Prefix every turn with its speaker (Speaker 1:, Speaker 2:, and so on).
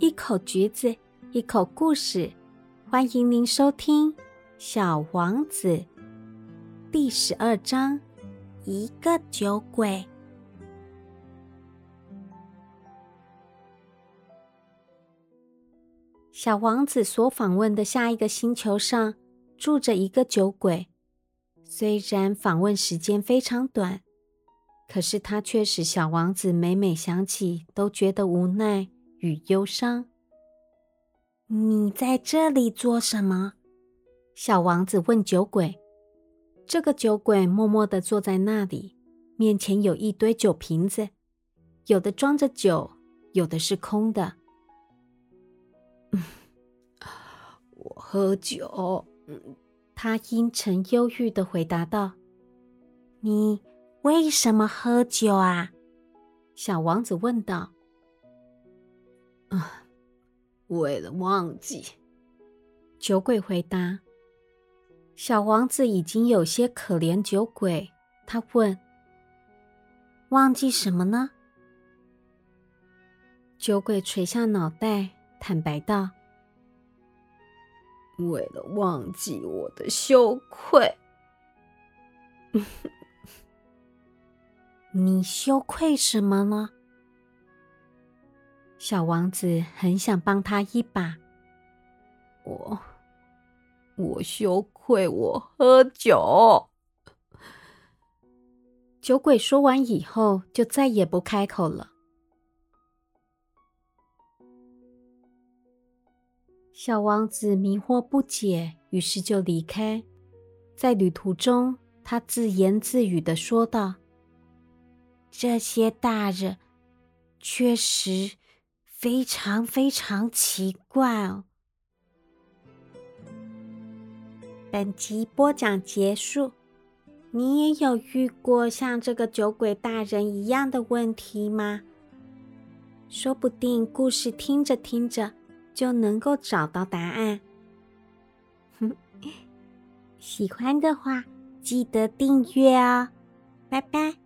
Speaker 1: 一口橘子，一口故事，欢迎您收听《小王子》第十二章：一个酒鬼。小王子所访问的下一个星球上住着一个酒鬼，虽然访问时间非常短，可是他却使小王子每每想起都觉得无奈。与忧伤。你在这里做什么？小王子问酒鬼。这个酒鬼默默的坐在那里，面前有一堆酒瓶子，有的装着酒，有的是空的。
Speaker 2: 我喝酒。
Speaker 1: 他阴沉忧郁的回答道：“你为什么喝酒啊？”小王子问道。
Speaker 2: 啊，为了忘记。
Speaker 1: 酒鬼回答。小王子已经有些可怜酒鬼，他问：“忘记什么呢？”酒鬼垂下脑袋，坦白道：“
Speaker 2: 为了忘记我的羞愧。”
Speaker 1: 你羞愧什么呢？小王子很想帮他一把。
Speaker 2: 我，我羞愧，我喝酒。
Speaker 1: 酒鬼说完以后，就再也不开口了。小王子迷惑不解，于是就离开。在旅途中，他自言自语的说道：“这些大人，确实。”非常非常奇怪哦！本集播讲结束。你也有遇过像这个酒鬼大人一样的问题吗？说不定故事听着听着就能够找到答案。喜欢的话记得订阅哦，拜拜。